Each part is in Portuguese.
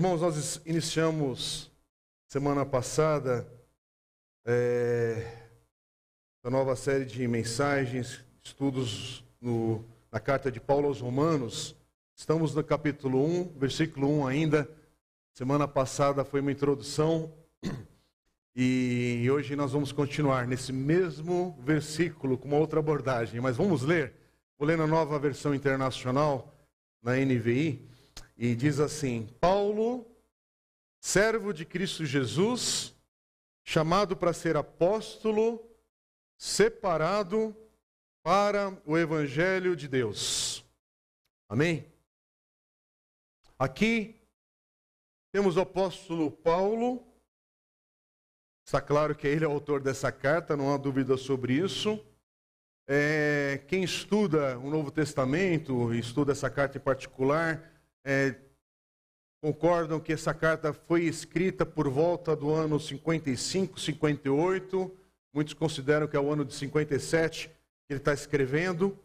Irmãos, nós iniciamos semana passada é, a nova série de mensagens, estudos no, na carta de Paulo aos Romanos. Estamos no capítulo 1, versículo 1 ainda. Semana passada foi uma introdução e hoje nós vamos continuar nesse mesmo versículo com uma outra abordagem. Mas vamos ler. Vou ler na nova versão internacional, na NVI, e diz assim: Paulo, servo de Cristo Jesus, chamado para ser apóstolo, separado para o evangelho de Deus. Amém? Aqui temos o apóstolo Paulo. Está claro que ele é o autor dessa carta, não há dúvida sobre isso. É, quem estuda o Novo Testamento, estuda essa carta em particular, é, concordam que essa carta foi escrita por volta do ano 55, 58. Muitos consideram que é o ano de 57 que ele está escrevendo.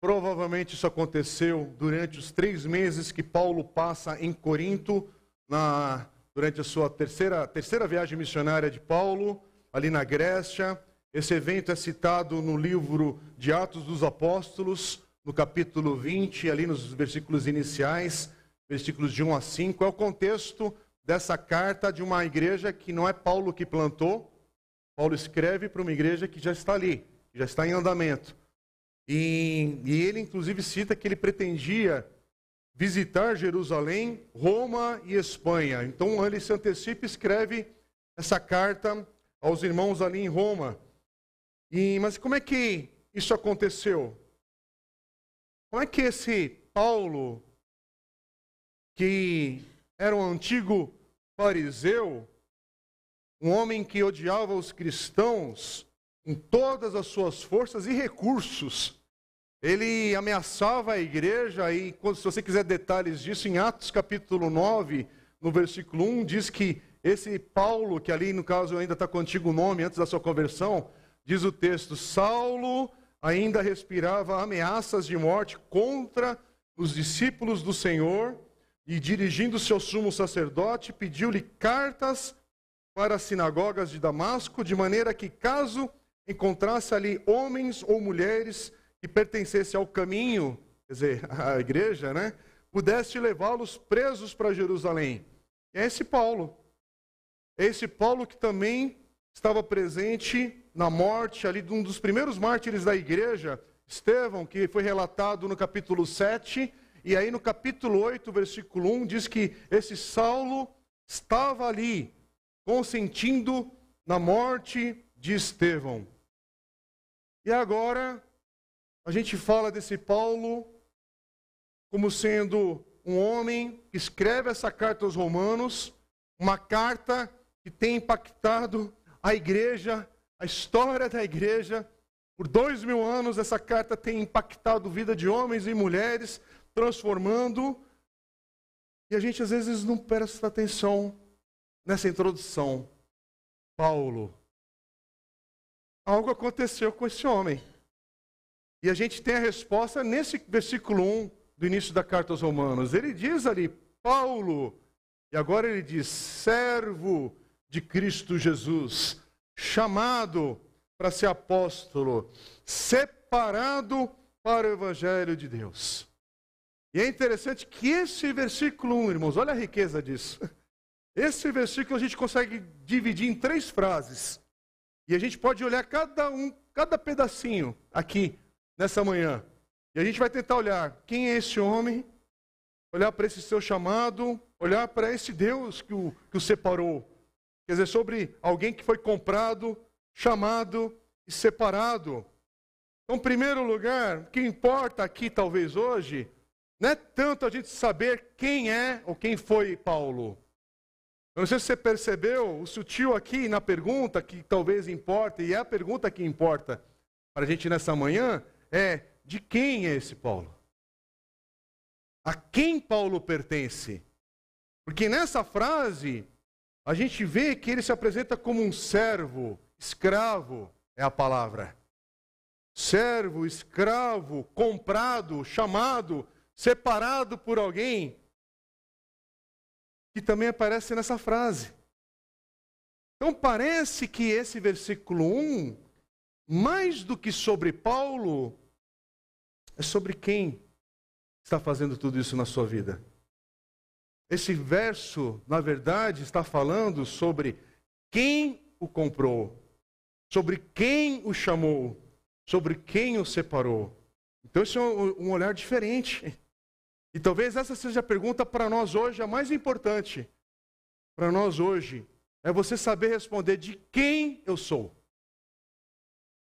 Provavelmente isso aconteceu durante os três meses que Paulo passa em Corinto, na, durante a sua terceira, terceira viagem missionária de Paulo, ali na Grécia. Esse evento é citado no livro de Atos dos Apóstolos, no capítulo 20, ali nos versículos iniciais, versículos de 1 a 5. É o contexto dessa carta de uma igreja que não é Paulo que plantou. Paulo escreve para uma igreja que já está ali, já está em andamento. E, e ele, inclusive, cita que ele pretendia visitar Jerusalém, Roma e Espanha. Então ele se antecipa e escreve essa carta aos irmãos ali em Roma. E, mas como é que isso aconteceu? Como é que esse Paulo, que era um antigo fariseu, um homem que odiava os cristãos com todas as suas forças e recursos, ele ameaçava a igreja, e se você quiser detalhes disso, em Atos capítulo 9, no versículo 1, diz que esse Paulo, que ali no caso ainda está com o antigo nome antes da sua conversão, diz o texto: Saulo ainda respirava ameaças de morte contra os discípulos do Senhor e, dirigindo-se ao sumo sacerdote, pediu-lhe cartas para as sinagogas de Damasco, de maneira que, caso encontrasse ali homens ou mulheres que pertencessem ao caminho, quer dizer, à igreja, né, pudesse levá-los presos para Jerusalém. É esse Paulo. É esse Paulo que também estava presente na morte ali de um dos primeiros mártires da igreja, Estevão, que foi relatado no capítulo 7, e aí no capítulo 8, versículo 1, diz que esse Saulo estava ali, consentindo na morte de Estevão. E agora, a gente fala desse Paulo como sendo um homem que escreve essa carta aos Romanos, uma carta que tem impactado a igreja a história da igreja. Por dois mil anos, essa carta tem impactado a vida de homens e mulheres, transformando. E a gente às vezes não presta atenção nessa introdução. Paulo. Algo aconteceu com esse homem. E a gente tem a resposta nesse versículo 1 do início da carta aos Romanos. Ele diz ali, Paulo, e agora ele diz, servo de Cristo Jesus chamado para ser apóstolo, separado para o evangelho de Deus. E é interessante que esse versículo 1, irmãos, olha a riqueza disso. Esse versículo a gente consegue dividir em três frases. E a gente pode olhar cada um, cada pedacinho aqui nessa manhã. E a gente vai tentar olhar quem é esse homem, olhar para esse seu chamado, olhar para esse Deus que o, que o separou. Quer dizer, sobre alguém que foi comprado, chamado e separado. Então, em primeiro lugar, o que importa aqui, talvez hoje, não é tanto a gente saber quem é ou quem foi Paulo. Eu não sei se você percebeu o sutil aqui na pergunta, que talvez importa, e é a pergunta que importa para a gente nessa manhã, é de quem é esse Paulo? A quem Paulo pertence? Porque nessa frase, a gente vê que ele se apresenta como um servo, escravo é a palavra. Servo, escravo, comprado, chamado, separado por alguém. que também aparece nessa frase. Então parece que esse versículo 1, mais do que sobre Paulo, é sobre quem está fazendo tudo isso na sua vida. Esse verso, na verdade, está falando sobre quem o comprou, sobre quem o chamou, sobre quem o separou. Então, isso é um olhar diferente. E talvez essa seja a pergunta para nós hoje, a mais importante. Para nós hoje, é você saber responder de quem eu sou,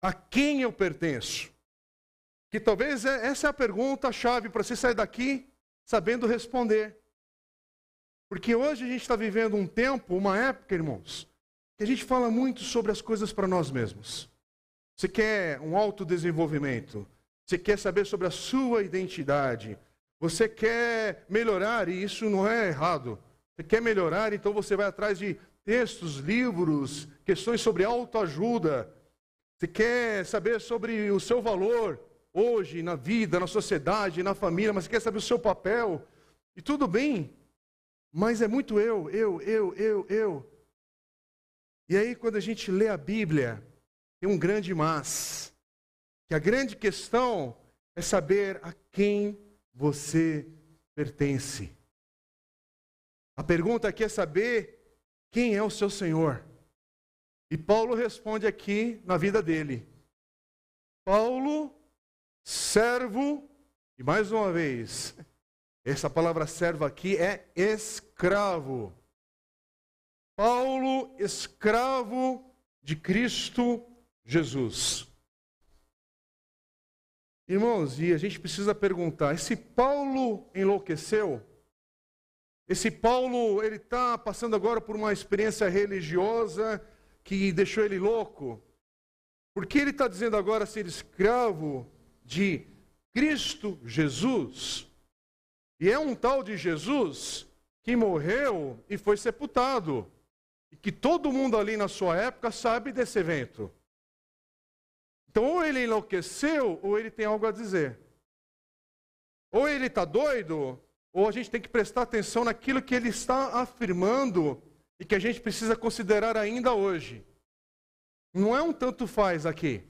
a quem eu pertenço. Que talvez é, essa é a pergunta-chave para você sair daqui sabendo responder. Porque hoje a gente está vivendo um tempo, uma época, irmãos, que a gente fala muito sobre as coisas para nós mesmos. Você quer um autodesenvolvimento, você quer saber sobre a sua identidade, você quer melhorar, e isso não é errado. Você quer melhorar, então você vai atrás de textos, livros, questões sobre autoajuda. Você quer saber sobre o seu valor hoje, na vida, na sociedade, na família, mas você quer saber o seu papel. E tudo bem, mas é muito eu, eu, eu, eu, eu. E aí, quando a gente lê a Bíblia, tem um grande mas. Que a grande questão é saber a quem você pertence. A pergunta aqui é saber quem é o seu Senhor. E Paulo responde aqui na vida dele. Paulo, servo, e mais uma vez, essa palavra servo aqui é escravo. Paulo, escravo de Cristo Jesus. Irmãos, e a gente precisa perguntar: esse Paulo enlouqueceu? Esse Paulo, ele está passando agora por uma experiência religiosa que deixou ele louco? Por que ele está dizendo agora ser escravo de Cristo Jesus? E é um tal de Jesus que morreu e foi sepultado. E que todo mundo ali na sua época sabe desse evento. Então, ou ele enlouqueceu, ou ele tem algo a dizer. Ou ele está doido, ou a gente tem que prestar atenção naquilo que ele está afirmando e que a gente precisa considerar ainda hoje. Não é um tanto faz aqui.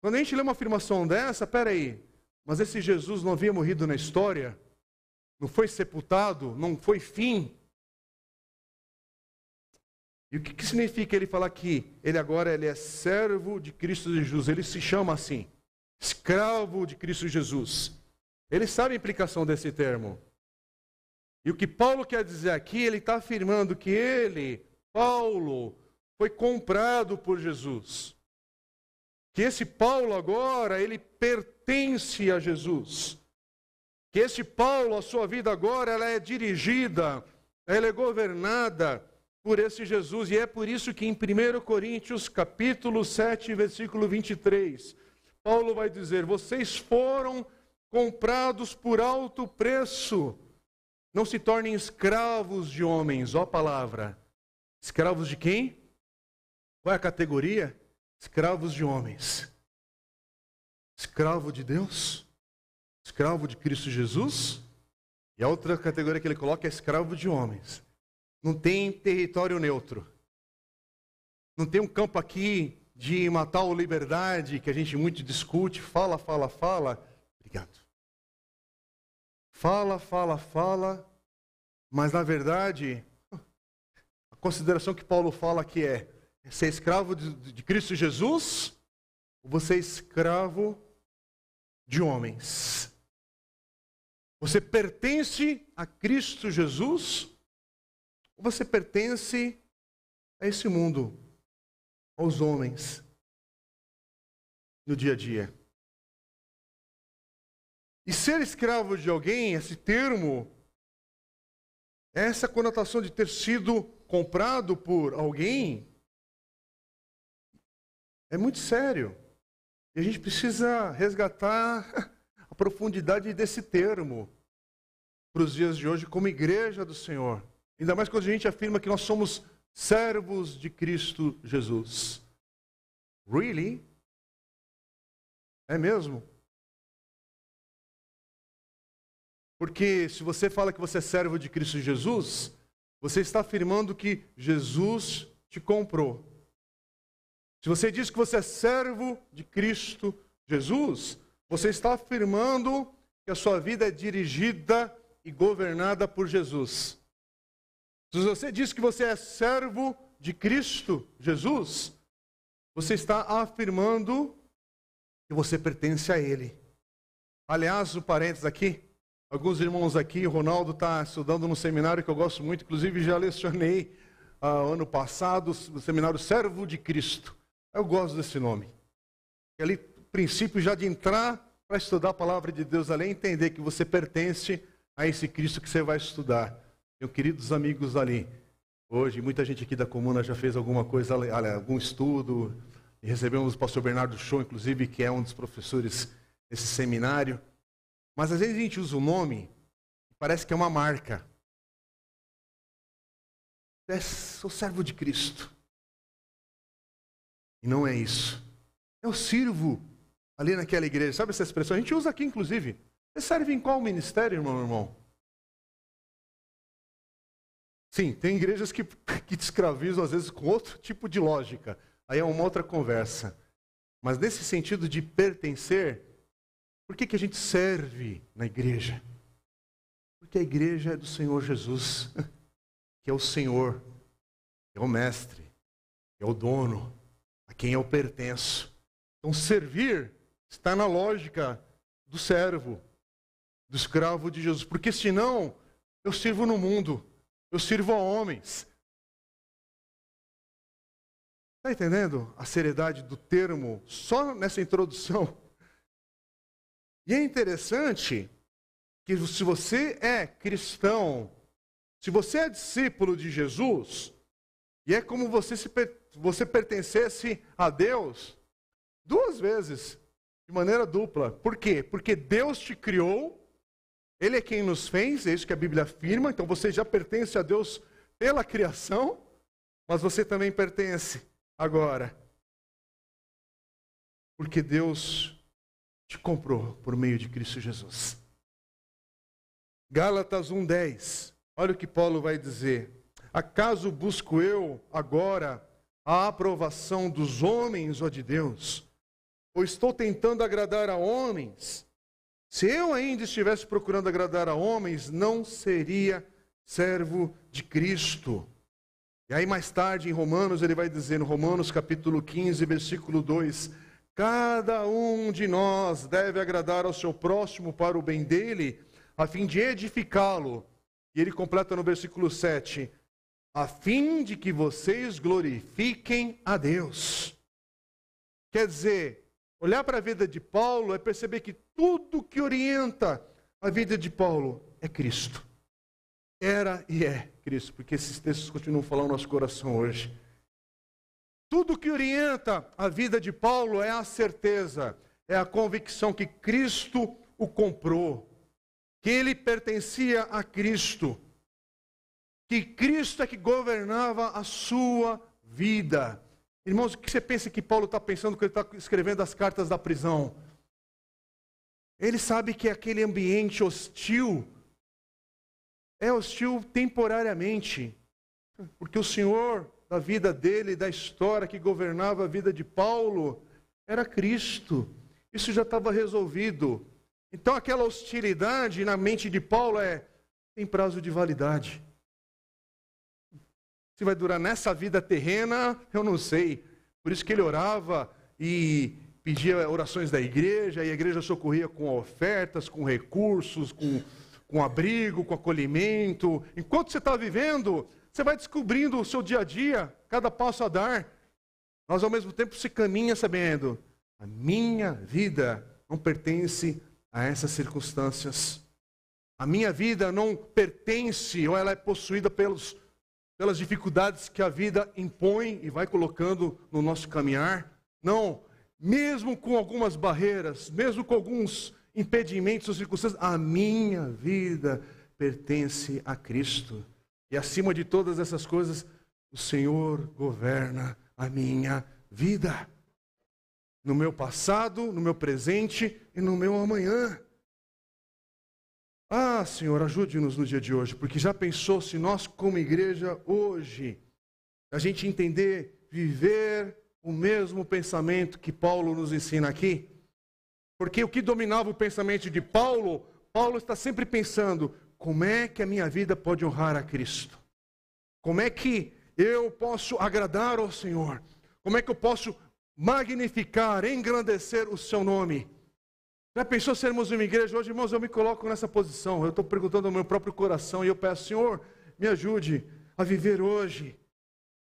Quando a gente lê uma afirmação dessa, peraí, mas esse Jesus não havia morrido na história? Não foi sepultado? Não foi fim? E o que, que significa ele falar que ele agora ele é servo de Cristo Jesus? Ele se chama assim, escravo de Cristo Jesus. Ele sabe a implicação desse termo. E o que Paulo quer dizer aqui, ele está afirmando que ele, Paulo, foi comprado por Jesus. Que esse Paulo agora, ele pertence a Jesus. Esse Paulo, a sua vida agora, ela é dirigida, ela é governada por esse Jesus. E é por isso que em 1 Coríntios, capítulo 7, versículo 23, Paulo vai dizer: "Vocês foram comprados por alto preço. Não se tornem escravos de homens, ó palavra. Escravos de quem? Qual é a categoria? Escravos de homens. Escravo de Deus? Escravo de Cristo Jesus? E a outra categoria que ele coloca é escravo de homens. Não tem território neutro. Não tem um campo aqui de matar ou liberdade que a gente muito discute, fala, fala, fala. Obrigado. Fala, fala, fala, mas na verdade, a consideração que Paulo fala aqui é: ser escravo de, de Cristo Jesus ou você é escravo de homens? Você pertence a Cristo Jesus ou você pertence a esse mundo, aos homens, no dia a dia? E ser escravo de alguém, esse termo, essa conotação de ter sido comprado por alguém, é muito sério. E a gente precisa resgatar profundidade desse termo para os dias de hoje, como igreja do Senhor. Ainda mais quando a gente afirma que nós somos servos de Cristo Jesus. Really? É mesmo? Porque se você fala que você é servo de Cristo Jesus, você está afirmando que Jesus te comprou. Se você diz que você é servo de Cristo Jesus, você está afirmando que a sua vida é dirigida e governada por Jesus. Se você diz que você é servo de Cristo Jesus, você está afirmando que você pertence a Ele. Aliás, o parênteses aqui, alguns irmãos aqui, o Ronaldo está estudando no seminário que eu gosto muito, inclusive já lecionei uh, ano passado, no seminário Servo de Cristo. Eu gosto desse nome. Ali, o princípio já de entrar para estudar a palavra de Deus ali, é entender que você pertence a esse Cristo que você vai estudar. Meus queridos amigos ali, hoje muita gente aqui da comuna já fez alguma coisa, algum estudo, e recebemos o pastor Bernardo Show, inclusive, que é um dos professores desse seminário. Mas às vezes a gente usa o nome e parece que é uma marca. É, sou servo de Cristo. E não é isso. Eu sirvo ali naquela igreja. Sabe essa expressão? A gente usa aqui, inclusive. Você serve em qual ministério, irmão, irmão? Sim, tem igrejas que, que te escravizam, às vezes, com outro tipo de lógica. Aí é uma outra conversa. Mas nesse sentido de pertencer, por que, que a gente serve na igreja? Porque a igreja é do Senhor Jesus, que é o Senhor, que é o Mestre, que é o dono, a quem eu pertenço. Então, servir está na lógica do servo, do escravo de Jesus, porque senão eu sirvo no mundo, eu sirvo a homens. Está entendendo a seriedade do termo só nessa introdução? E é interessante que se você é cristão, se você é discípulo de Jesus, e é como você se você pertencesse a Deus duas vezes, de maneira dupla. Por quê? Porque Deus te criou, Ele é quem nos fez, é isso que a Bíblia afirma, então você já pertence a Deus pela criação, mas você também pertence agora. Porque Deus te comprou por meio de Cristo Jesus. Gálatas 1:10. Olha o que Paulo vai dizer. Acaso busco eu agora a aprovação dos homens ou de Deus? Ou estou tentando agradar a homens? Se eu ainda estivesse procurando agradar a homens, não seria servo de Cristo. E aí mais tarde em Romanos ele vai dizer, no Romanos capítulo 15, versículo 2, cada um de nós deve agradar ao seu próximo para o bem dele, a fim de edificá-lo. E ele completa no versículo 7, a fim de que vocês glorifiquem a Deus. Quer dizer, olhar para a vida de Paulo é perceber que tudo que orienta a vida de Paulo é Cristo. Era e é Cristo, porque esses textos continuam falando no nosso coração hoje. Tudo que orienta a vida de Paulo é a certeza, é a convicção que Cristo o comprou, que ele pertencia a Cristo que Cristo é que governava a sua vida. Irmãos, o que você pensa que Paulo está pensando quando ele está escrevendo as cartas da prisão? Ele sabe que aquele ambiente hostil é hostil temporariamente, porque o Senhor da vida dele, da história que governava a vida de Paulo, era Cristo. Isso já estava resolvido. Então aquela hostilidade na mente de Paulo é tem prazo de validade. Se vai durar nessa vida terrena, eu não sei. Por isso que ele orava e pedia orações da igreja, e a igreja socorria com ofertas, com recursos, com, com abrigo, com acolhimento. Enquanto você está vivendo, você vai descobrindo o seu dia a dia, cada passo a dar. Mas ao mesmo tempo se caminha sabendo, a minha vida não pertence a essas circunstâncias. A minha vida não pertence ou ela é possuída pelos pelas dificuldades que a vida impõe e vai colocando no nosso caminhar. Não, mesmo com algumas barreiras, mesmo com alguns impedimentos ou circunstâncias, a minha vida pertence a Cristo. E acima de todas essas coisas, o Senhor governa a minha vida. No meu passado, no meu presente e no meu amanhã. Ah, Senhor, ajude-nos no dia de hoje, porque já pensou se nós, como igreja, hoje, a gente entender, viver o mesmo pensamento que Paulo nos ensina aqui? Porque o que dominava o pensamento de Paulo, Paulo está sempre pensando: como é que a minha vida pode honrar a Cristo? Como é que eu posso agradar ao Senhor? Como é que eu posso magnificar, engrandecer o seu nome? Já pensou sermos uma igreja? Hoje, irmãos, eu me coloco nessa posição. Eu estou perguntando ao meu próprio coração e eu peço, Senhor, me ajude a viver hoje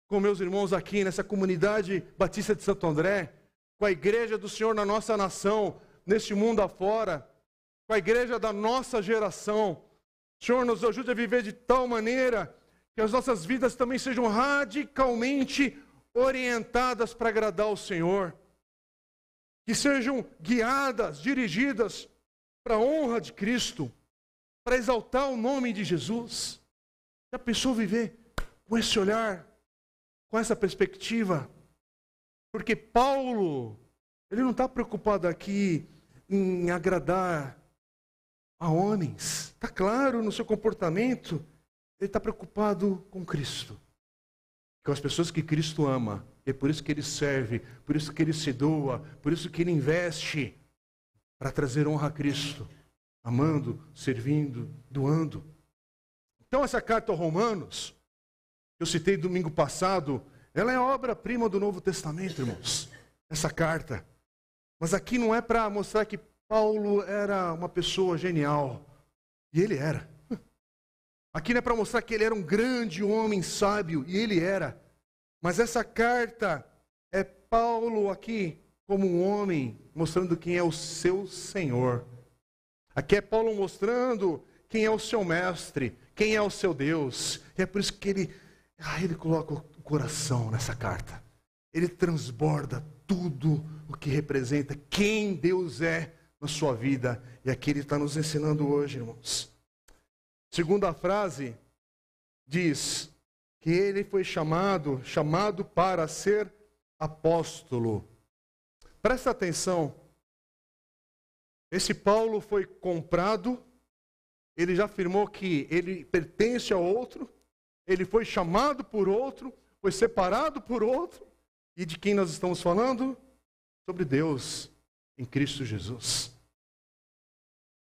com meus irmãos aqui nessa comunidade Batista de Santo André, com a igreja do Senhor na nossa nação, neste mundo afora, com a igreja da nossa geração. Senhor, nos ajude a viver de tal maneira que as nossas vidas também sejam radicalmente orientadas para agradar ao Senhor que sejam guiadas, dirigidas para a honra de Cristo, para exaltar o nome de Jesus. Já pensou viver com esse olhar, com essa perspectiva? Porque Paulo, ele não está preocupado aqui em agradar a homens. Está claro no seu comportamento, ele está preocupado com Cristo, com as pessoas que Cristo ama. É por isso que ele serve, por isso que ele se doa, por isso que ele investe para trazer honra a Cristo, amando, servindo, doando. Então, essa carta aos Romanos, que eu citei domingo passado, ela é obra-prima do Novo Testamento, irmãos. Essa carta. Mas aqui não é para mostrar que Paulo era uma pessoa genial. E ele era. Aqui não é para mostrar que ele era um grande homem sábio. E ele era. Mas essa carta é Paulo aqui como um homem mostrando quem é o seu Senhor. Aqui é Paulo mostrando quem é o seu mestre, quem é o seu Deus. E é por isso que ele, ah, ele coloca o coração nessa carta. Ele transborda tudo o que representa quem Deus é na sua vida. E aqui ele está nos ensinando hoje, irmãos. Segunda frase diz: que ele foi chamado, chamado para ser apóstolo. Presta atenção. Esse Paulo foi comprado, ele já afirmou que ele pertence a outro, ele foi chamado por outro, foi separado por outro. E de quem nós estamos falando? Sobre Deus em Cristo Jesus.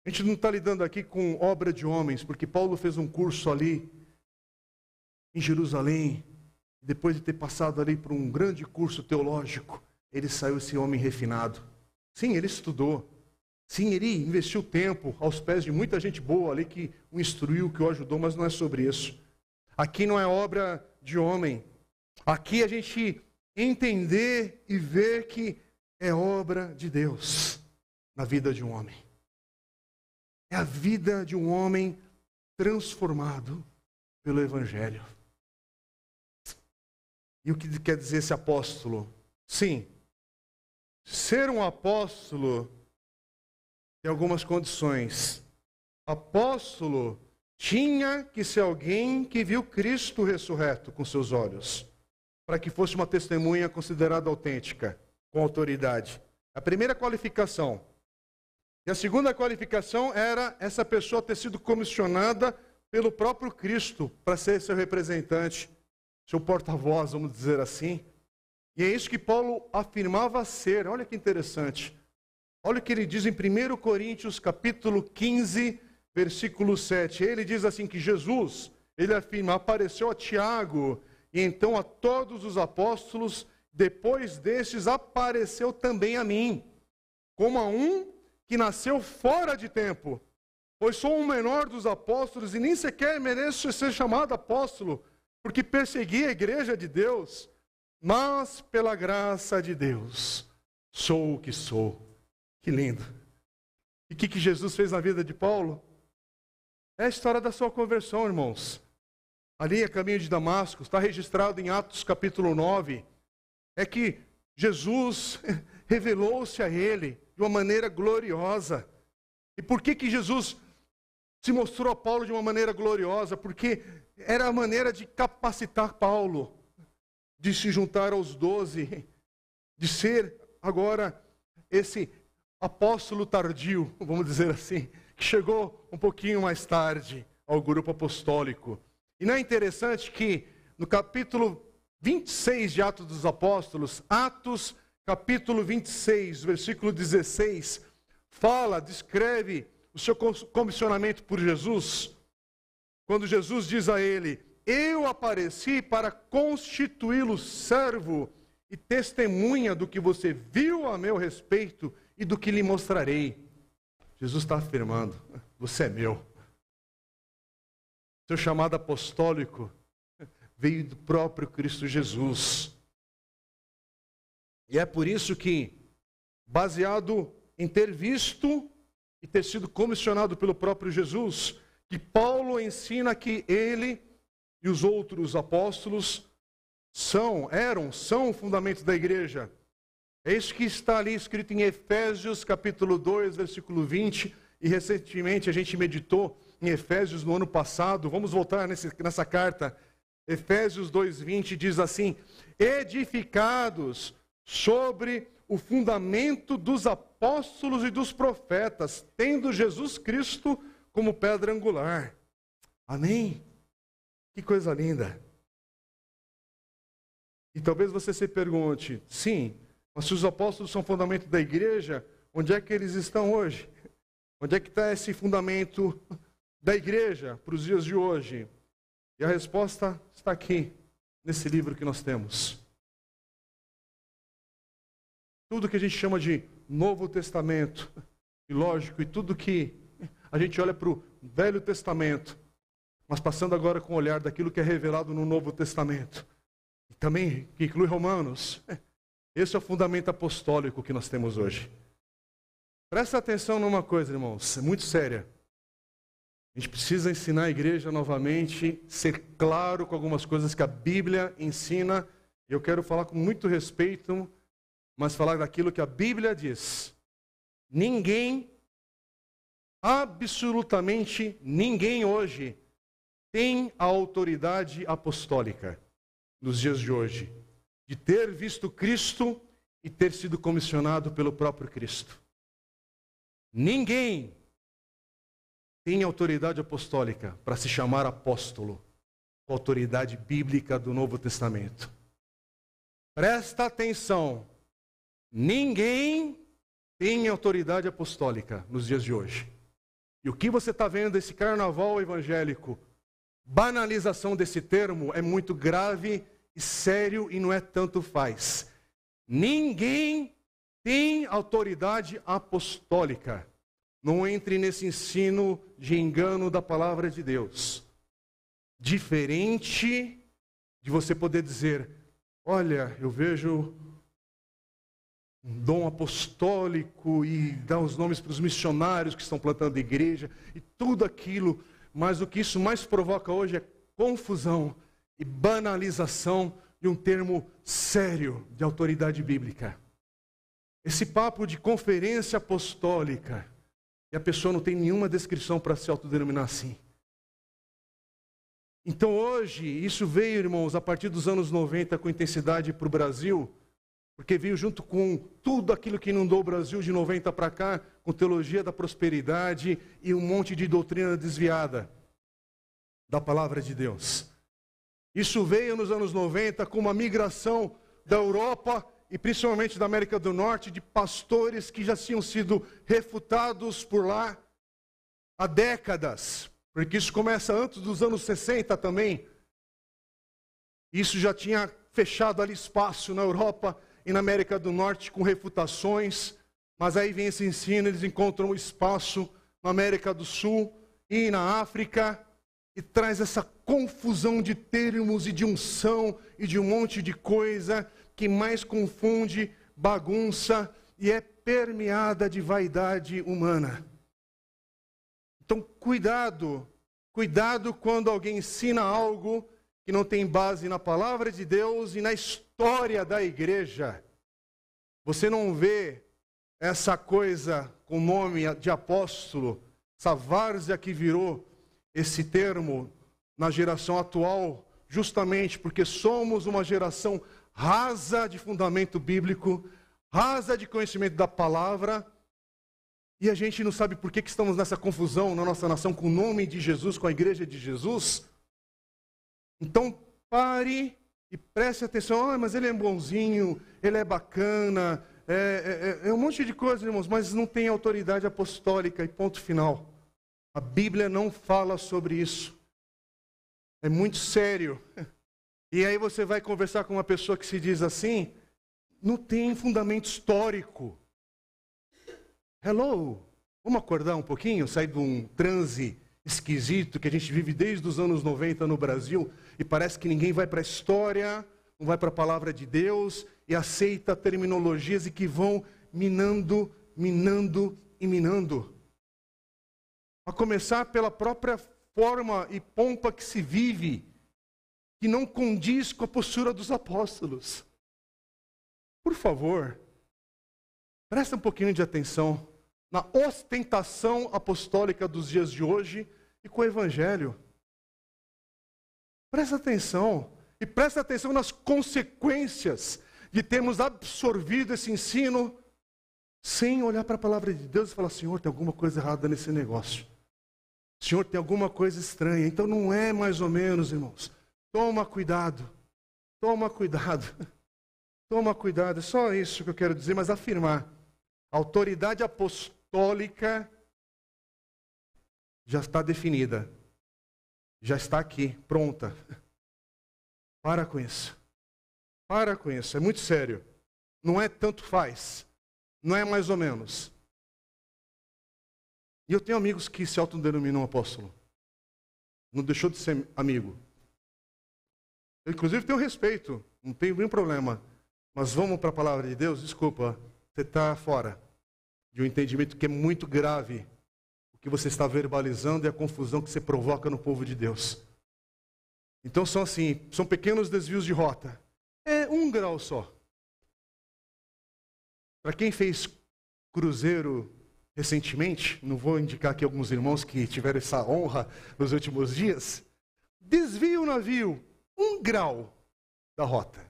A gente não está lidando aqui com obra de homens, porque Paulo fez um curso ali em Jerusalém, depois de ter passado ali por um grande curso teológico, ele saiu esse homem refinado. Sim, ele estudou. Sim, ele investiu tempo aos pés de muita gente boa ali que o instruiu, que o ajudou, mas não é sobre isso. Aqui não é obra de homem. Aqui a gente entender e ver que é obra de Deus na vida de um homem. É a vida de um homem transformado pelo Evangelho. E o que quer dizer esse apóstolo? Sim, ser um apóstolo tem algumas condições. Apóstolo tinha que ser alguém que viu Cristo ressurreto com seus olhos, para que fosse uma testemunha considerada autêntica, com autoridade. A primeira qualificação. E a segunda qualificação era essa pessoa ter sido comissionada pelo próprio Cristo para ser seu representante seu porta-voz, vamos dizer assim. E é isso que Paulo afirmava ser. Olha que interessante. Olha o que ele diz em 1 Coríntios, capítulo 15, versículo 7. Ele diz assim que Jesus, ele afirma, apareceu a Tiago e então a todos os apóstolos, depois destes apareceu também a mim, como a um que nasceu fora de tempo. Pois sou o menor dos apóstolos e nem sequer mereço ser chamado apóstolo, porque persegui a igreja de Deus, mas pela graça de Deus sou o que sou. Que lindo. E o que, que Jesus fez na vida de Paulo? É a história da sua conversão, irmãos. Ali a caminho de Damasco, está registrado em Atos capítulo 9, é que Jesus revelou-se a ele de uma maneira gloriosa. E por que, que Jesus se mostrou a Paulo de uma maneira gloriosa? Porque era a maneira de capacitar Paulo, de se juntar aos doze, de ser agora esse apóstolo tardio, vamos dizer assim, que chegou um pouquinho mais tarde ao grupo apostólico. E não é interessante que no capítulo 26 de Atos dos Apóstolos, Atos capítulo 26, versículo 16, fala, descreve o seu comissionamento por Jesus, quando Jesus diz a ele: Eu apareci para constituí-lo servo e testemunha do que você viu a meu respeito e do que lhe mostrarei. Jesus está afirmando: Você é meu. Seu chamado apostólico veio do próprio Cristo Jesus. E é por isso que, baseado em ter visto e ter sido comissionado pelo próprio Jesus, que Paulo ensina que ele e os outros apóstolos são, eram, são o fundamento da igreja. É isso que está ali escrito em Efésios capítulo 2, versículo 20, e recentemente a gente meditou em Efésios no ano passado. Vamos voltar nesse, nessa carta. Efésios 2:20 diz assim: edificados sobre o fundamento dos apóstolos e dos profetas, tendo Jesus Cristo como pedra angular. Amém? Que coisa linda. E talvez você se pergunte: sim, mas se os apóstolos são fundamento da igreja, onde é que eles estão hoje? Onde é que está esse fundamento da igreja para os dias de hoje? E a resposta está aqui, nesse livro que nós temos. Tudo que a gente chama de Novo Testamento, e lógico, e tudo que a gente olha para o Velho Testamento, mas passando agora com o olhar daquilo que é revelado no Novo Testamento, e também que inclui Romanos, esse é o fundamento apostólico que nós temos hoje. Presta atenção numa coisa, irmãos, é muito séria. A gente precisa ensinar a igreja novamente, ser claro com algumas coisas que a Bíblia ensina. Eu quero falar com muito respeito mas falar daquilo que a Bíblia diz. Ninguém, absolutamente ninguém hoje, tem a autoridade apostólica nos dias de hoje, de ter visto Cristo e ter sido comissionado pelo próprio Cristo. Ninguém tem autoridade apostólica para se chamar apóstolo, com autoridade bíblica do Novo Testamento. Presta atenção, Ninguém tem autoridade apostólica nos dias de hoje. E o que você está vendo desse carnaval evangélico, banalização desse termo, é muito grave e sério e não é tanto faz. Ninguém tem autoridade apostólica. Não entre nesse ensino de engano da palavra de Deus. Diferente de você poder dizer: olha, eu vejo um dom apostólico e dar os nomes para os missionários que estão plantando igreja e tudo aquilo, mas o que isso mais provoca hoje é confusão e banalização de um termo sério de autoridade bíblica. Esse papo de conferência apostólica, e a pessoa não tem nenhuma descrição para se autodenominar assim. Então hoje, isso veio, irmãos, a partir dos anos 90 com intensidade para o Brasil porque veio junto com tudo aquilo que inundou o Brasil de 90 para cá, com teologia da prosperidade e um monte de doutrina desviada da palavra de Deus. Isso veio nos anos 90 com uma migração da Europa e principalmente da América do Norte de pastores que já tinham sido refutados por lá há décadas, porque isso começa antes dos anos 60 também. Isso já tinha fechado ali espaço na Europa e na América do Norte com refutações, mas aí vem esse ensino, eles encontram espaço na América do Sul e na África, e traz essa confusão de termos e de unção e de um monte de coisa que mais confunde, bagunça e é permeada de vaidade humana. Então, cuidado, cuidado quando alguém ensina algo que não tem base na palavra de Deus e na história da igreja. Você não vê essa coisa com nome de apóstolo, essa várzea que virou esse termo na geração atual, justamente porque somos uma geração rasa de fundamento bíblico, rasa de conhecimento da palavra, E a gente não sabe por que, que estamos nessa confusão na nossa nação com o nome de Jesus, com a igreja de Jesus. Então pare e preste atenção. Ah, mas ele é bonzinho, ele é bacana, é, é, é um monte de coisas, irmãos, mas não tem autoridade apostólica e ponto final. A Bíblia não fala sobre isso. É muito sério. E aí você vai conversar com uma pessoa que se diz assim, não tem fundamento histórico. Hello, vamos acordar um pouquinho, sair de um transe esquisito que a gente vive desde os anos 90 no Brasil e parece que ninguém vai para a história, não vai para a palavra de Deus e aceita terminologias e que vão minando, minando e minando. A começar pela própria forma e pompa que se vive, que não condiz com a postura dos apóstolos. Por favor, presta um pouquinho de atenção na ostentação apostólica dos dias de hoje e com o Evangelho. Presta atenção e presta atenção nas consequências de termos absorvido esse ensino sem olhar para a palavra de Deus e falar: Senhor, tem alguma coisa errada nesse negócio. Senhor, tem alguma coisa estranha. Então não é mais ou menos, irmãos. Toma cuidado. Toma cuidado. Toma cuidado. É só isso que eu quero dizer, mas afirmar. A autoridade apostólica já está definida. Já está aqui, pronta. Para com isso. Para com isso. É muito sério. Não é tanto faz. Não é mais ou menos. E eu tenho amigos que se autodenominam apóstolo. Não deixou de ser amigo. Eu, inclusive, tenho respeito. Não tenho nenhum problema. Mas vamos para a palavra de Deus? Desculpa, você está fora de um entendimento que é muito grave. O que você está verbalizando e a confusão que você provoca no povo de Deus. Então são assim, são pequenos desvios de rota. É um grau só. Para quem fez cruzeiro recentemente, não vou indicar aqui alguns irmãos que tiveram essa honra nos últimos dias, desvia o navio um grau da rota.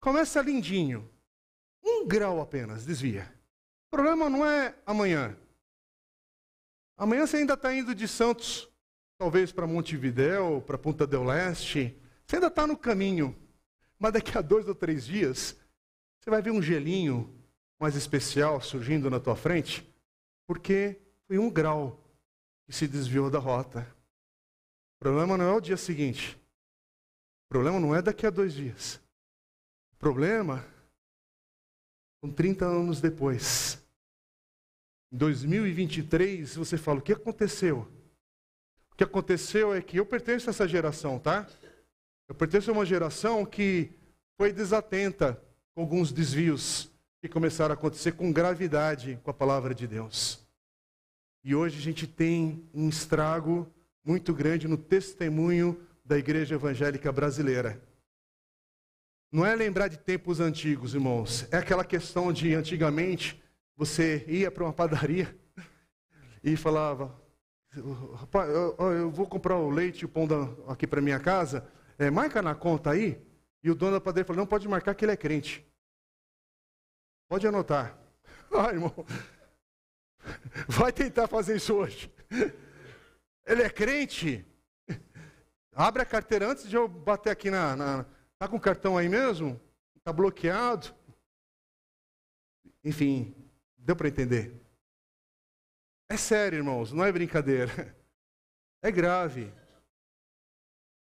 Começa lindinho, um grau apenas, desvia. O problema não é amanhã. Amanhã você ainda está indo de Santos, talvez para Montevidéu, para Punta del Leste. Você ainda está no caminho. Mas daqui a dois ou três dias, você vai ver um gelinho mais especial surgindo na tua frente porque foi um grau que se desviou da rota. O problema não é o dia seguinte. O problema não é daqui a dois dias. O problema, com 30 anos depois, em 2023, você fala: o que aconteceu? O que aconteceu é que eu pertenço a essa geração, tá? Eu pertenço a uma geração que foi desatenta com alguns desvios que começaram a acontecer com gravidade com a palavra de Deus. E hoje a gente tem um estrago muito grande no testemunho da igreja evangélica brasileira. Não é lembrar de tempos antigos, irmãos. É aquela questão de antigamente você ia para uma padaria e falava: Rapaz, eu, eu, vou comprar o leite e o pão da, aqui para minha casa, é, marca na conta aí. E o dono da padaria falou: Não pode marcar que ele é crente. Pode anotar. Ah, irmão, vai tentar fazer isso hoje. Ele é crente. Abre a carteira antes de eu bater aqui na. na tá com o cartão aí mesmo? Está bloqueado? Enfim, deu para entender. É sério, irmãos, não é brincadeira. É grave.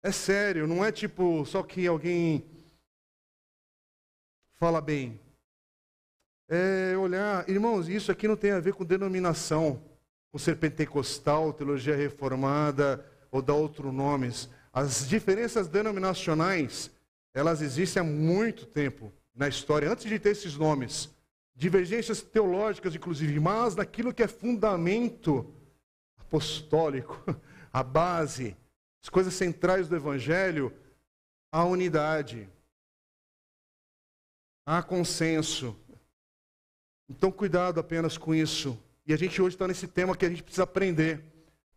É sério, não é tipo só que alguém fala bem é olhar, irmãos, isso aqui não tem a ver com denominação, com ser pentecostal, teologia reformada ou dar outros nomes. As diferenças denominacionais, elas existem há muito tempo na história, antes de ter esses nomes. Divergências teológicas, inclusive, mas naquilo que é fundamento apostólico, a base, as coisas centrais do Evangelho, a unidade, há consenso, então, cuidado apenas com isso. E a gente hoje está nesse tema que a gente precisa aprender.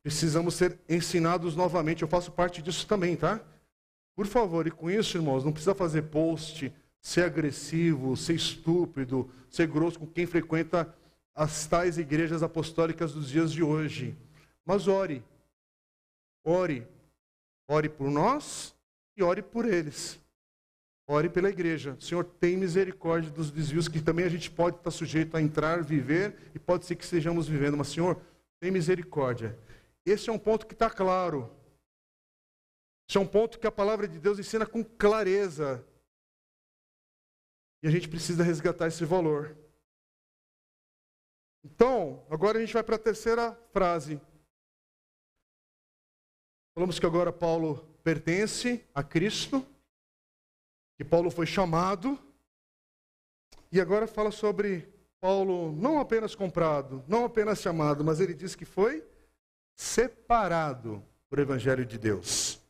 Precisamos ser ensinados novamente. Eu faço parte disso também, tá? Por favor, e com isso, irmãos, não precisa fazer post, ser agressivo, ser estúpido, ser grosso com quem frequenta as tais igrejas apostólicas dos dias de hoje. Mas ore. Ore. Ore por nós e ore por eles. Ore pela igreja. Senhor, tem misericórdia dos desvios que também a gente pode estar sujeito a entrar, viver e pode ser que estejamos vivendo. Mas, Senhor, tem misericórdia. Esse é um ponto que está claro. Esse é um ponto que a palavra de Deus ensina com clareza. E a gente precisa resgatar esse valor. Então, agora a gente vai para a terceira frase. Falamos que agora Paulo pertence a Cristo, que Paulo foi chamado, e agora fala sobre Paulo não apenas comprado, não apenas chamado, mas ele diz que foi separado para o Evangelho de Deus.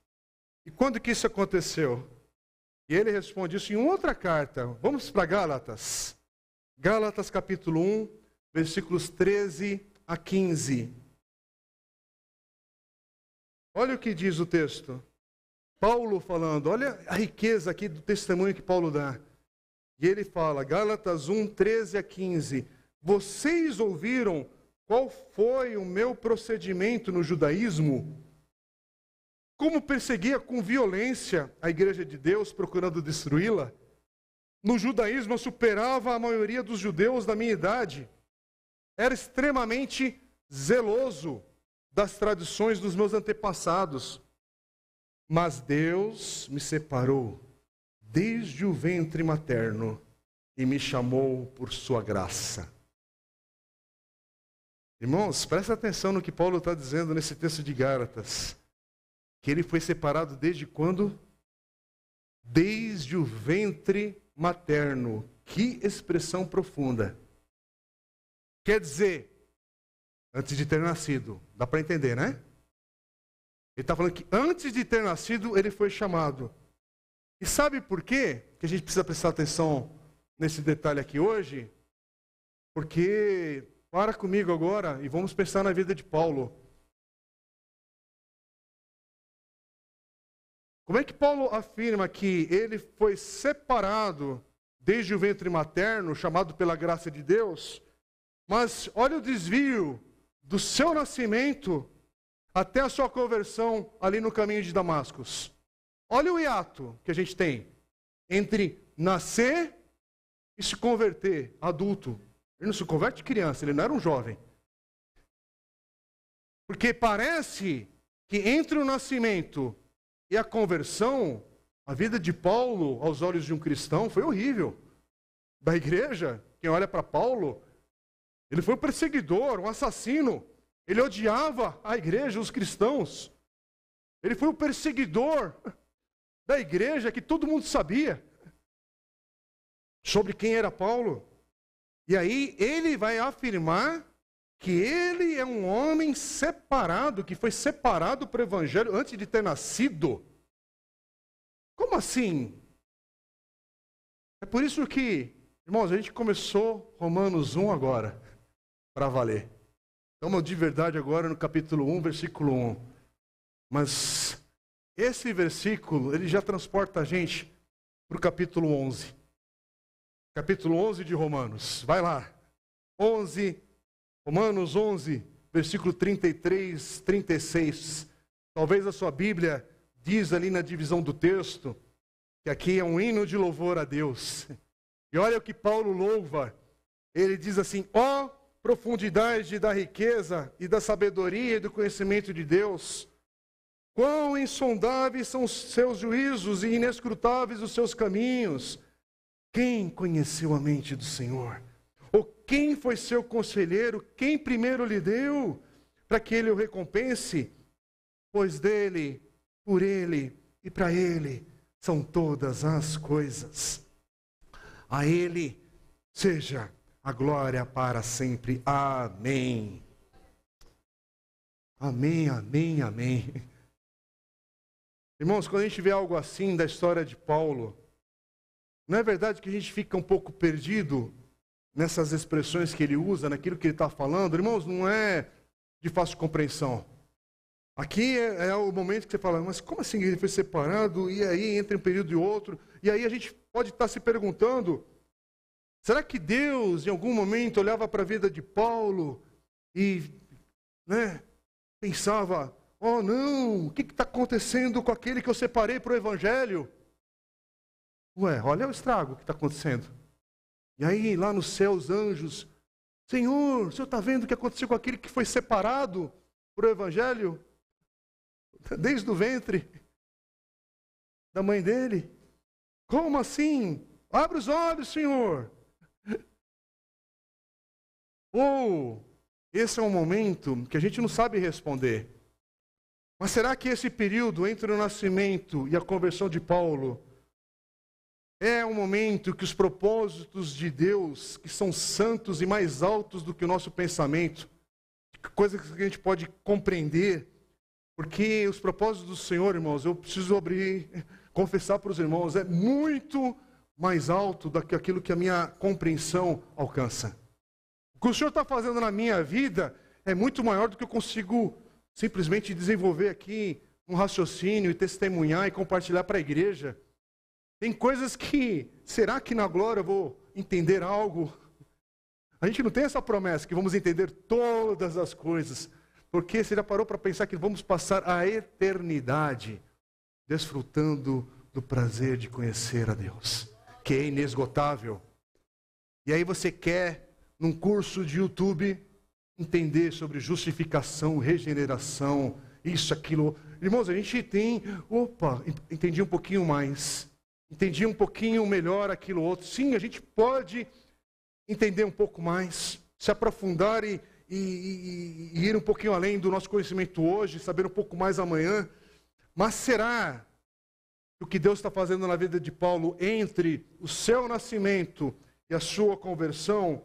E quando que isso aconteceu? E ele responde isso em outra carta. Vamos para Gálatas. Gálatas capítulo 1, versículos 13 a 15. Olha o que diz o texto. Paulo falando, olha a riqueza aqui do testemunho que Paulo dá. E ele fala, Gálatas 1, 13 a 15: Vocês ouviram qual foi o meu procedimento no judaísmo? Como perseguia com violência a igreja de Deus, procurando destruí-la? No judaísmo, eu superava a maioria dos judeus da minha idade. Era extremamente zeloso das tradições dos meus antepassados. Mas Deus me separou desde o ventre materno e me chamou por sua graça. Irmãos, presta atenção no que Paulo está dizendo nesse texto de Gálatas. Que ele foi separado desde quando? Desde o ventre materno. Que expressão profunda. Quer dizer, antes de ter nascido. Dá para entender, né? Ele está falando que antes de ter nascido, ele foi chamado. E sabe por quê que a gente precisa prestar atenção nesse detalhe aqui hoje? Porque, para comigo agora e vamos pensar na vida de Paulo. Como é que Paulo afirma que ele foi separado desde o ventre materno, chamado pela graça de Deus? Mas olha o desvio do seu nascimento até a sua conversão ali no caminho de Damascus. Olha o hiato que a gente tem entre nascer e se converter adulto. Ele não se converte criança, ele não era um jovem. Porque parece que entre o nascimento e a conversão, a vida de Paulo, aos olhos de um cristão, foi horrível. Da igreja, quem olha para Paulo, ele foi um perseguidor, um assassino. Ele odiava a igreja, os cristãos. Ele foi um perseguidor da igreja que todo mundo sabia sobre quem era Paulo. E aí ele vai afirmar que ele é um homem separado, que foi separado para o evangelho antes de ter nascido. Como assim? É por isso que, irmãos, a gente começou Romanos 1 agora para valer. Estamos de verdade agora no capítulo 1, versículo 1. Mas esse versículo, ele já transporta a gente para o capítulo 11. Capítulo 11 de Romanos. Vai lá. 11, Romanos 11, versículo 33, 36. Talvez a sua Bíblia diz ali na divisão do texto que aqui é um hino de louvor a Deus. E olha o que Paulo louva. Ele diz assim: ó oh, profundidade da riqueza e da sabedoria e do conhecimento de Deus. Quão insondáveis são os seus juízos e inescrutáveis os seus caminhos. Quem conheceu a mente do Senhor? Quem foi seu conselheiro? Quem primeiro lhe deu para que ele o recompense? Pois dele, por ele e para ele são todas as coisas. A ele seja a glória para sempre. Amém. Amém, amém, amém. Irmãos, quando a gente vê algo assim da história de Paulo, não é verdade que a gente fica um pouco perdido nessas expressões que ele usa, naquilo que ele está falando? Irmãos, não é de fácil compreensão. Aqui é, é, o momento que você fala, mas como assim ele foi separado? E aí, entre um período e outro? E aí a gente pode estar tá se perguntando Será que Deus, em algum momento, olhava para a vida de Paulo e né, pensava: oh não, o que está acontecendo com aquele que eu separei para o Evangelho? Ué, olha o estrago que está acontecendo. E aí, lá no céu, os anjos, Senhor, o Senhor está vendo o que aconteceu com aquele que foi separado para o Evangelho? Desde o ventre da mãe dele. Como assim? Abre os olhos, Senhor. Ou esse é um momento que a gente não sabe responder. Mas será que esse período entre o nascimento e a conversão de Paulo é um momento que os propósitos de Deus, que são santos e mais altos do que o nosso pensamento, coisa que a gente pode compreender, porque os propósitos do Senhor, irmãos, eu preciso abrir, confessar para os irmãos, é muito mais alto do que aquilo que a minha compreensão alcança. O que o Senhor está fazendo na minha vida é muito maior do que eu consigo simplesmente desenvolver aqui um raciocínio e testemunhar e compartilhar para a igreja. Tem coisas que, será que na glória eu vou entender algo? A gente não tem essa promessa que vamos entender todas as coisas, porque você já parou para pensar que vamos passar a eternidade desfrutando do prazer de conhecer a Deus, que é inesgotável. E aí você quer, num curso de YouTube, entender sobre justificação, regeneração, isso, aquilo. Irmãos, a gente tem, opa, entendi um pouquinho mais entendi um pouquinho melhor aquilo outro. Sim, a gente pode entender um pouco mais, se aprofundar e, e, e, e, ir um pouquinho além do nosso conhecimento hoje, saber um pouco mais amanhã. Mas será que o que Deus está fazendo na vida de Paulo entre o seu nascimento e a sua conversão,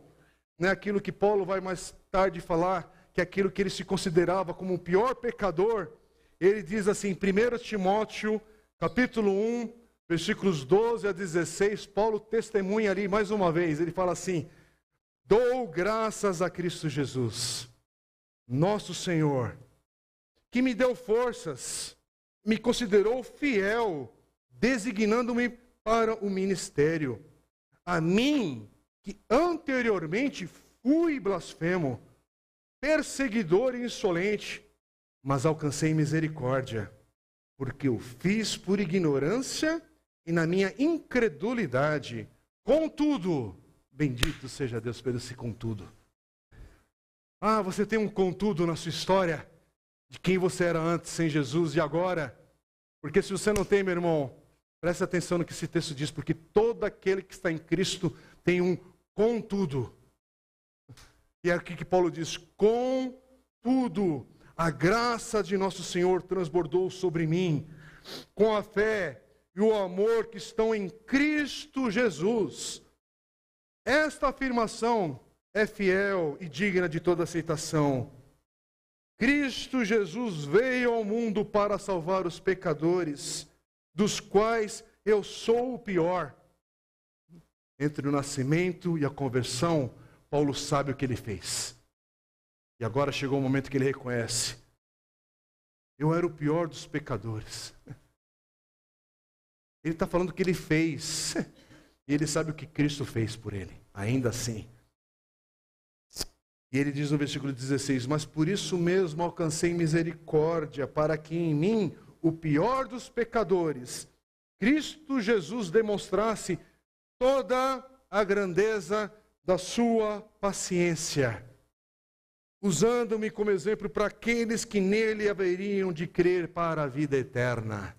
não é aquilo que Paulo vai mais tarde falar, que é aquilo que ele se considerava como o pior pecador? Ele diz assim, 1 Timóteo, capítulo 1, versículos 12 a 16, Paulo testemunha ali mais uma vez. Ele fala assim: Dou graças a Cristo Jesus, nosso Senhor, que me deu forças, me considerou fiel, designando-me para o ministério. A mim, que anteriormente fui blasfemo, perseguidor e insolente, mas alcancei misericórdia, porque o fiz por ignorância e na minha incredulidade. Contudo, bendito seja Deus pelo esse contudo. Ah, você tem um contudo na sua história de quem você era antes sem Jesus e agora. Porque se você não tem, meu irmão, preste atenção no que esse texto diz, porque todo aquele que está em Cristo tem um contudo. E é aqui que Paulo diz: contudo, a graça de nosso Senhor transbordou sobre mim, com a fé e o amor que estão em Cristo Jesus. Esta afirmação é fiel e digna de toda aceitação. Cristo Jesus veio ao mundo para salvar os pecadores, dos quais eu sou o pior. Entre o nascimento e a conversão, Paulo sabe o que ele fez. E agora chegou o momento que ele reconhece: eu era o pior dos pecadores. Ele está falando o que ele fez. E ele sabe o que Cristo fez por ele, ainda assim. E ele diz no versículo 16: Mas por isso mesmo alcancei misericórdia, para que em mim, o pior dos pecadores, Cristo Jesus demonstrasse toda a grandeza da sua paciência, usando-me como exemplo para aqueles que nele haveriam de crer para a vida eterna.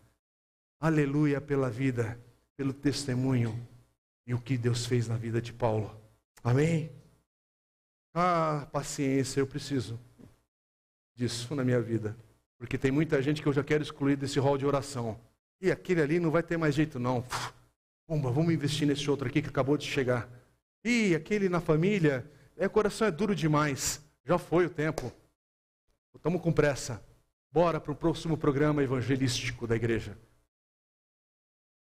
Aleluia pela vida, pelo testemunho e o que Deus fez na vida de Paulo. Amém? Ah, paciência, eu preciso disso na minha vida. Porque tem muita gente que eu já quero excluir desse rol de oração. E aquele ali não vai ter mais jeito, não. Pumba, vamos investir nesse outro aqui que acabou de chegar. E aquele na família, é, coração é duro demais. Já foi o tempo. Estamos com pressa. Bora para o próximo programa evangelístico da igreja.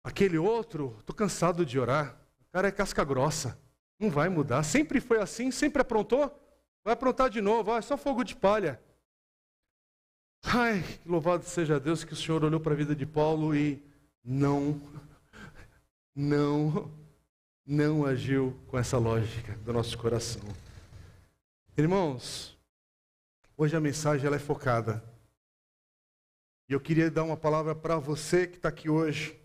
Aquele outro, estou cansado de orar. O cara é casca grossa. Não vai mudar. Sempre foi assim, sempre aprontou. Vai aprontar de novo. Ah, é só fogo de palha. Ai, louvado seja Deus que o Senhor olhou para a vida de Paulo e não, não não agiu com essa lógica do nosso coração. Irmãos, hoje a mensagem ela é focada. E eu queria dar uma palavra para você que está aqui hoje.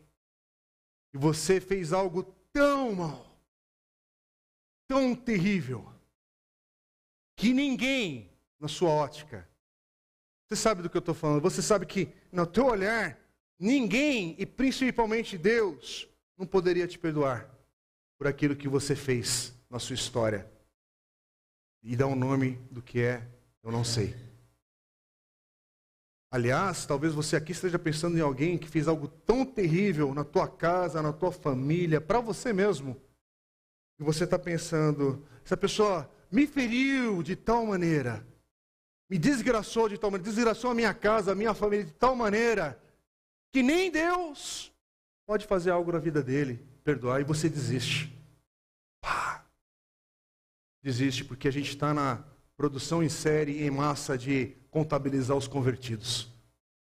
E você fez algo tão mal, tão terrível, que ninguém, na sua ótica, você sabe do que eu estou falando, você sabe que no teu olhar, ninguém, e principalmente Deus, não poderia te perdoar por aquilo que você fez na sua história. E dar um nome do que é, eu não sei. Aliás, talvez você aqui esteja pensando em alguém que fez algo tão terrível na tua casa, na tua família, para você mesmo. E você está pensando, essa pessoa me feriu de tal maneira, me desgraçou de tal maneira, desgraçou a minha casa, a minha família de tal maneira, que nem Deus pode fazer algo na vida dele, perdoar, e você desiste. Pá. Desiste porque a gente está na produção em série, em massa de contabilizar os convertidos.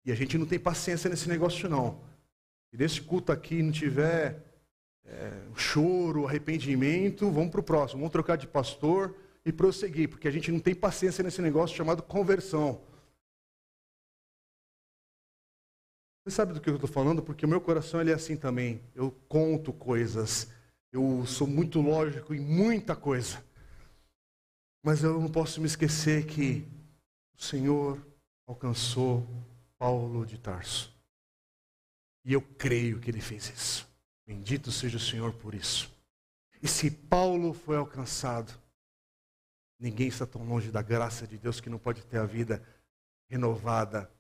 E a gente não tem paciência nesse negócio, não. Se nesse culto aqui não tiver é, choro, arrependimento, vamos para o próximo. Vamos trocar de pastor e prosseguir, porque a gente não tem paciência nesse negócio chamado conversão. Você sabe do que eu estou falando? Porque o meu coração ele é assim também. Eu conto coisas. Eu sou muito lógico em muita coisa. Mas eu não posso me esquecer que o Senhor alcançou Paulo de Tarso. E eu creio que ele fez isso. Bendito seja o Senhor por isso. E se Paulo foi alcançado, ninguém está tão longe da graça de Deus que não pode ter a vida renovada,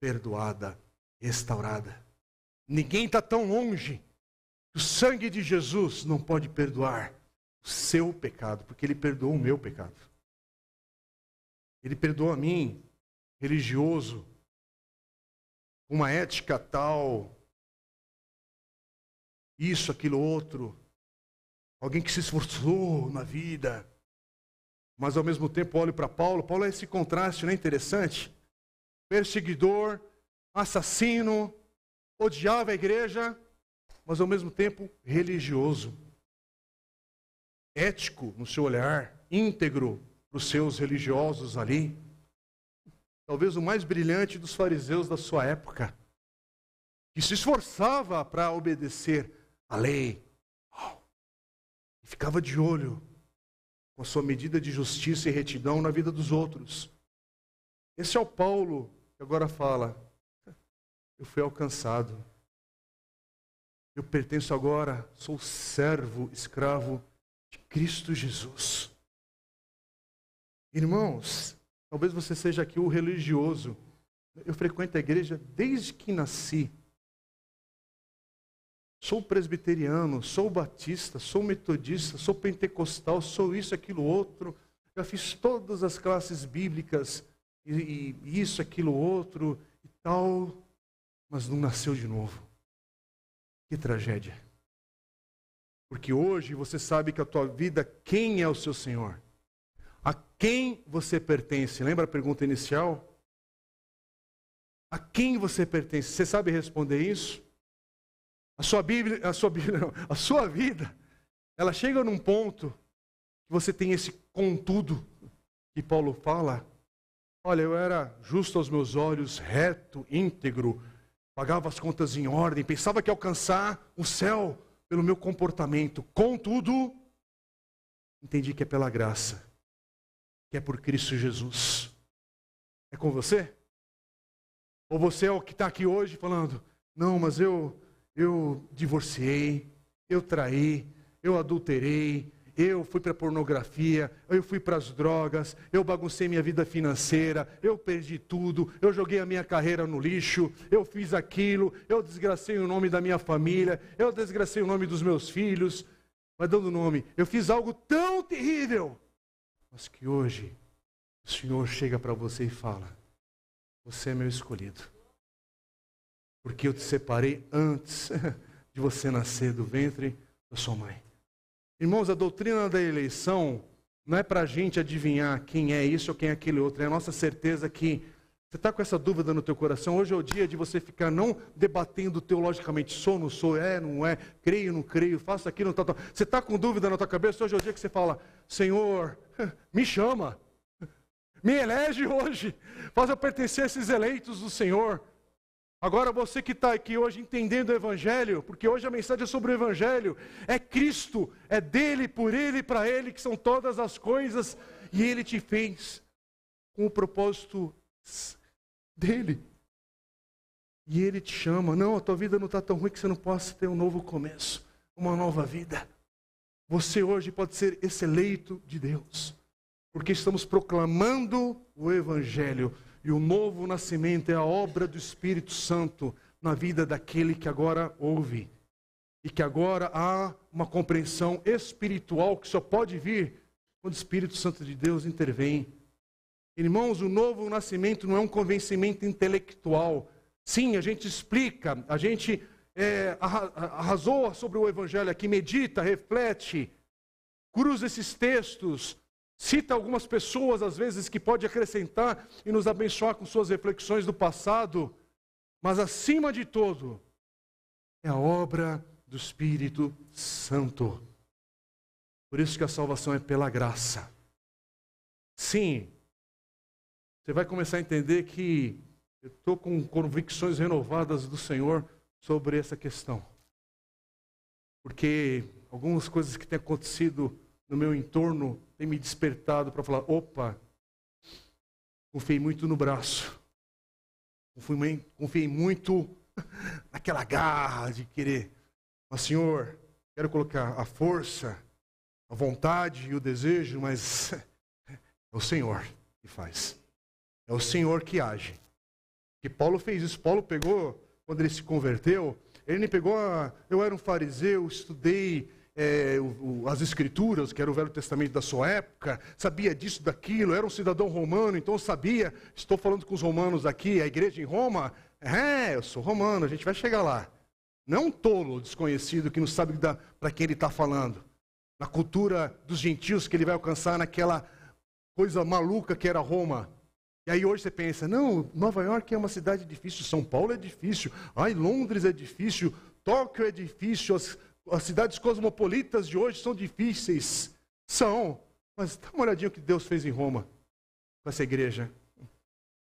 perdoada, restaurada. Ninguém está tão longe. O sangue de Jesus não pode perdoar seu pecado, porque ele perdoou o meu pecado. Ele perdoou a mim, religioso, uma ética tal, isso, aquilo, outro. Alguém que se esforçou na vida. Mas ao mesmo tempo olho para Paulo. Paulo é esse contraste, não é interessante? Perseguidor, assassino, odiava a igreja, mas ao mesmo tempo religioso. Ético no seu olhar, íntegro para os seus religiosos ali. Talvez o mais brilhante dos fariseus da sua época, que se esforçava para obedecer a lei, e ficava de olho com a sua medida de justiça e retidão na vida dos outros. Esse é o Paulo que agora fala: eu fui alcançado. Eu pertenço agora, sou servo, escravo de Cristo Jesus. Irmãos, talvez você seja aqui o religioso. Eu frequento a igreja desde que nasci. Sou presbiteriano, sou batista, sou metodista, sou pentecostal, sou isso, aquilo, outro. Já fiz todas as classes bíblicas, e, e isso, aquilo, outro, e tal mas não nasceu de novo. Que tragédia. Porque hoje você sabe que a tua vida, quem é o seu Senhor? A quem você pertence? Lembra a pergunta inicial? A quem você pertence? Você sabe responder isso? A sua Bíblia, a sua Bíblia, não, a sua vida, ela chega num ponto que você tem esse contudo que Paulo fala. Olha, eu era justo aos meus olhos, reto, íntegro, pagava as contas em ordem, pensava que ia alcançar o céu pelo meu comportamento. Contudo, entendi que é pela graça, que é por Cristo Jesus. É com você? Ou você é o que está aqui hoje falando, não, mas eu, eu divorciei, eu traí, eu adulterei, eu fui para a pornografia, eu fui para as drogas, eu baguncei minha vida financeira, eu perdi tudo, eu joguei a minha carreira no lixo, eu fiz aquilo, eu desgracei o nome da minha família, eu desgracei o nome dos meus filhos, vai dando nome. Eu fiz algo tão terrível, mas que hoje o Senhor chega para você e fala: Você é meu escolhido, porque eu te separei antes de você nascer do ventre da sua mãe. Irmãos, a doutrina da eleição não é para a gente adivinhar quem é isso ou quem é aquele outro, é a nossa certeza que Você está com essa dúvida no teu coração? Hoje é o dia de você ficar não debatendo teologicamente, sou, não sou, é, não é, creio, não creio, faço aquilo, não tá, tá. Você está com dúvida na tua cabeça? Hoje é o dia que você fala, Senhor, me chama, me elege hoje, faz eu pertencer a esses eleitos do Senhor. Agora você que está aqui hoje entendendo o Evangelho, porque hoje a mensagem é sobre o Evangelho, é Cristo, é dele, por ele e para ele que são todas as coisas, e ele te fez com o propósito dele. E ele te chama. Não, a tua vida não está tão ruim que você não possa ter um novo começo, uma nova vida. Você hoje pode ser esse eleito de Deus, porque estamos proclamando o Evangelho. E o novo nascimento é a obra do Espírito Santo na vida daquele que agora ouve. E que agora há uma compreensão espiritual que só pode vir quando o Espírito Santo de Deus intervém Irmãos, o novo nascimento não é um convencimento intelectual. Sim, a gente explica, a gente é, sobre o Evangelho aqui, medita, reflete, cruza esses textos, cita algumas pessoas, às vezes, que pode acrescentar e nos abençoar com suas reflexões do passado, mas acima de tudo, é a obra do Espírito Santo. Por isso que a salvação é pela graça. Sim, você vai começar a entender que eu estou com convicções renovadas do Senhor sobre essa questão. Porque algumas coisas que têm acontecido no meu entorno têm me despertado para falar: opa, confiei muito no braço, confiei muito naquela garra de querer. Mas, Senhor, quero colocar a força, a vontade e o desejo, mas é o Senhor que faz. É o Senhor que age. Que Paulo fez isso. Paulo pegou, quando ele se converteu, ele pegou. A, eu era um fariseu, estudei é, o, o, as escrituras, que era o Velho Testamento da sua época, sabia disso, daquilo, era um cidadão romano, então sabia. Estou falando com os romanos aqui, a igreja em Roma. É, eu sou romano, a gente vai chegar lá. Não um tolo desconhecido que não sabe para quem ele está falando. Na cultura dos gentios que ele vai alcançar naquela coisa maluca que era Roma. E aí hoje você pensa, não, Nova York é uma cidade difícil, São Paulo é difícil, ai, Londres é difícil, Tóquio é difícil, as, as cidades cosmopolitas de hoje são difíceis. São, mas dá uma olhadinha o que Deus fez em Roma com essa igreja.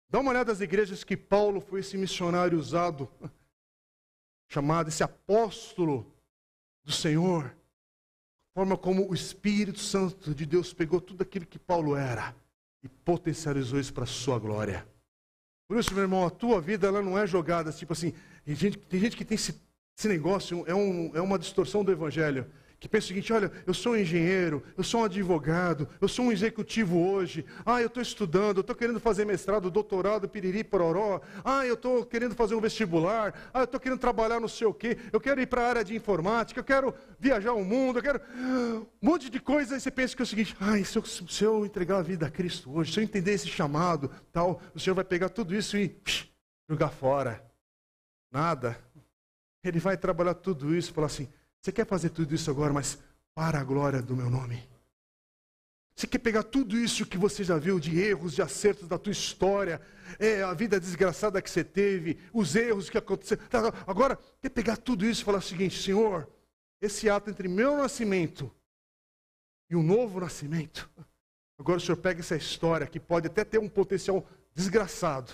Dá uma olhada nas igrejas que Paulo foi esse missionário usado, chamado esse apóstolo do Senhor. Forma como o Espírito Santo de Deus pegou tudo aquilo que Paulo era e potencializou isso para a sua glória. Por isso, meu irmão, a tua vida ela não é jogada tipo assim. Tem gente, tem gente que tem esse, esse negócio, é, um, é uma distorção do evangelho que pensa o seguinte: olha, eu sou um engenheiro, eu sou um advogado, eu sou um executivo hoje, ah, eu estou estudando, eu estou querendo fazer mestrado, doutorado, piriri, pororó, ah, eu estou querendo fazer um vestibular, ah, eu estou querendo trabalhar não sei o quê, eu quero ir para a área de informática, eu quero viajar o mundo, eu quero. Um monte de coisa, e você pensa que é o seguinte: ah, se eu, se eu entregar a vida a Cristo hoje, se eu entender esse chamado, tal, o Senhor vai pegar tudo isso e psh, jogar fora. Nada. Ele vai trabalhar tudo isso falar assim: você quer fazer tudo isso agora, mas para a glória do meu nome. Você quer pegar tudo isso que você já viu de erros, de acertos da tua história, é, a vida desgraçada que você teve, os erros que aconteceram. Tá, agora, quer pegar tudo isso e falar o seguinte: Senhor, esse ato entre meu nascimento e um novo nascimento. Agora o Senhor pega essa história que pode até ter um potencial desgraçado,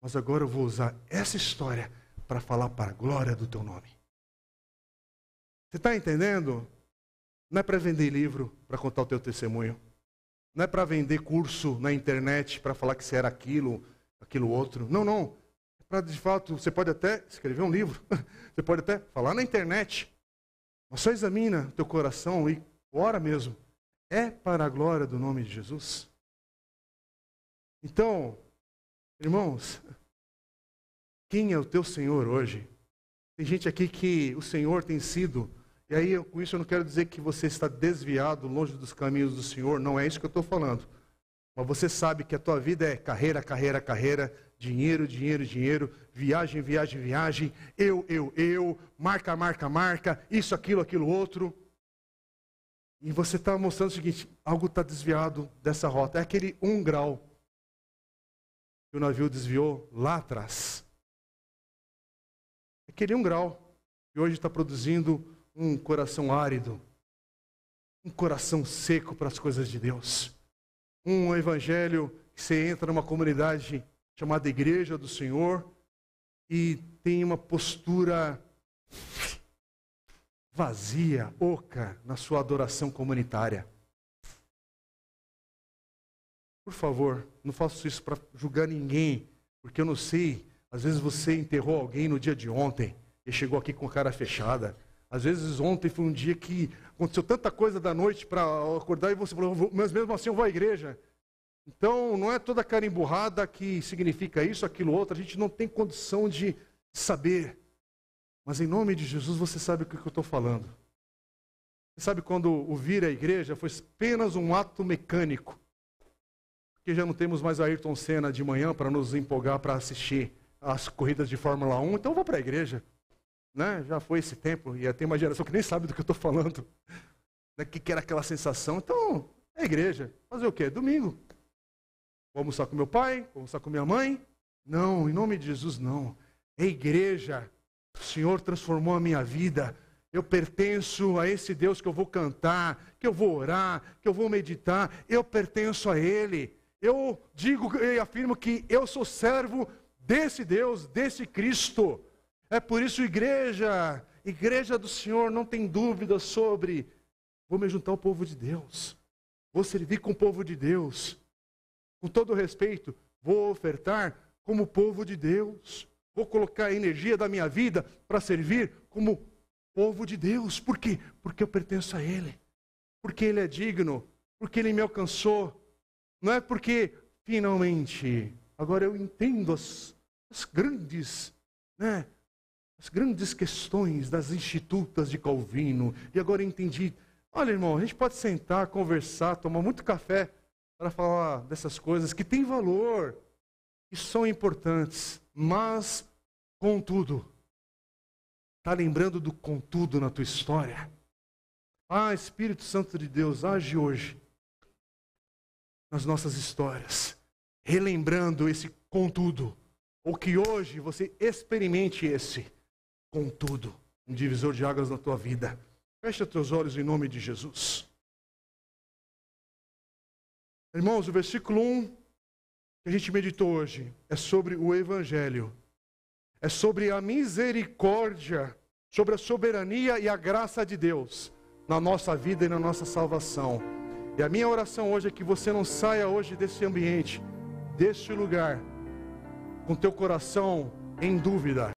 mas agora eu vou usar essa história para falar para a glória do teu nome. Você está entendendo? Não é para vender livro para contar o teu testemunho. Não é para vender curso na internet para falar que você era aquilo, aquilo outro. Não, não. É para, de fato, você pode até escrever um livro. Você pode até falar na internet. Mas só examina teu coração e ora mesmo. É para a glória do nome de Jesus? Então, irmãos, quem é o teu Senhor hoje? Tem gente aqui que o Senhor tem sido e aí, com isso, eu não quero dizer que você está desviado, longe dos caminhos do Senhor, não é isso que eu estou falando. Mas você sabe que a tua vida é carreira, carreira, carreira, dinheiro, dinheiro, dinheiro, viagem, viagem, viagem, eu, eu, eu, marca, marca, marca, isso, aquilo, aquilo, outro. E você está mostrando o seguinte: algo está desviado dessa rota. É aquele um grau. que o navio desviou lá atrás. Aquele um grau que hoje está produzindo um coração árido, um coração seco para as coisas de Deus. Um evangelho que você entra numa comunidade chamada Igreja do Senhor e tem uma postura vazia, oca na sua adoração comunitária. Por favor, não faço isso para julgar ninguém, porque eu não sei. Às vezes você enterrou alguém no dia de ontem e chegou aqui com a cara fechada. Às vezes ontem foi um dia que aconteceu tanta coisa da noite para acordar e você falou, mas mesmo assim eu vou à igreja. Então, não é toda cara emburrada que significa isso, aquilo, outro. A gente não tem condição de saber. Mas em nome de Jesus, você sabe o que eu estou falando. Você sabe quando o vir à igreja foi apenas um ato mecânico. Porque já não temos mais a Ayrton Senna de manhã para nos empolgar para assistir as corridas de Fórmula 1, então eu vou para a igreja. Né? Já foi esse tempo, e tem uma geração que nem sabe do que eu estou falando. Né? Que quer aquela sensação. Então, é igreja. Fazer o quê? Domingo. Vou almoçar com meu pai, vou almoçar com minha mãe. Não, em nome de Jesus, não. É igreja. O Senhor transformou a minha vida. Eu pertenço a esse Deus que eu vou cantar, que eu vou orar, que eu vou meditar. Eu pertenço a Ele. Eu digo e afirmo que eu sou servo desse Deus, desse Cristo. É por isso, igreja, igreja do Senhor, não tem dúvida sobre. Vou me juntar ao povo de Deus. Vou servir com o povo de Deus. Com todo respeito, vou ofertar como povo de Deus. Vou colocar a energia da minha vida para servir como povo de Deus. Por quê? Porque eu pertenço a Ele. Porque Ele é digno. Porque Ele me alcançou. Não é porque finalmente agora eu entendo as, as grandes, né, as grandes questões das institutas de Calvino. E agora eu entendi. Olha, irmão, a gente pode sentar, conversar, tomar muito café para falar dessas coisas que têm valor, que são importantes, mas, contudo, está lembrando do contudo na tua história? Ah, Espírito Santo de Deus, age hoje nas nossas histórias, relembrando esse contudo, ou que hoje você experimente esse contudo, um divisor de águas na tua vida. Fecha teus olhos em nome de Jesus. Irmãos, o versículo 1 que a gente meditou hoje é sobre o Evangelho, é sobre a misericórdia, sobre a soberania e a graça de Deus na nossa vida e na nossa salvação. E a minha oração hoje é que você não saia hoje desse ambiente, deste lugar, com teu coração em dúvida.